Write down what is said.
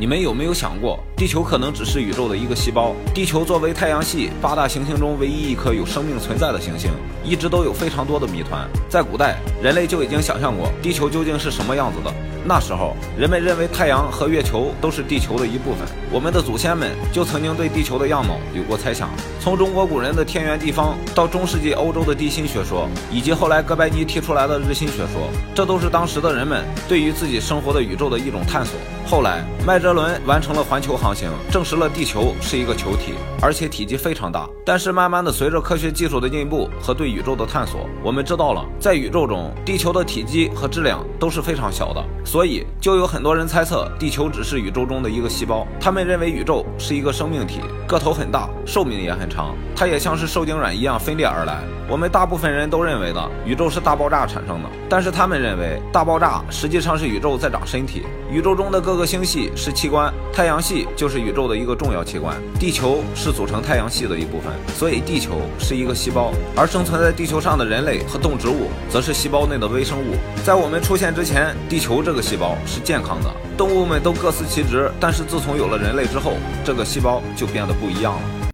你们有没有想过，地球可能只是宇宙的一个细胞？地球作为太阳系八大行星中唯一一颗有生命存在的行星，一直都有非常多的谜团。在古代，人类就已经想象过地球究竟是什么样子的。那时候，人们认为太阳和月球都是地球的一部分。我们的祖先们就曾经对地球的样貌有过猜想。从中国古人的天圆地方，到中世纪欧洲的地心学说，以及后来哥白尼提出来的日心学说，这都是当时的人们对于自己生活的宇宙的一种探索。后来，麦哲伦完成了环球航行，证实了地球是一个球体，而且体积非常大。但是，慢慢的，随着科学技术的进步和对宇宙的探索，我们知道了，在宇宙中，地球的体积和质量都是非常小的。所以，就有很多人猜测，地球只是宇宙中的一个细胞。他们认为宇宙是一个生命体，个头很大，寿命也很长，它也像是受精卵一样分裂而来。我们大部分人都认为的宇宙是大爆炸产生的，但是他们认为大爆炸实际上是宇宙在长身体。宇宙中的各个星系是器官，太阳系就是宇宙的一个重要器官，地球是组成太阳系的一部分，所以地球是一个细胞，而生存在地球上的人类和动植物则是细胞内的微生物。在我们出现之前，地球这个细胞是健康的，动物们都各司其职，但是自从有了人类之后，这个细胞就变得不一样了。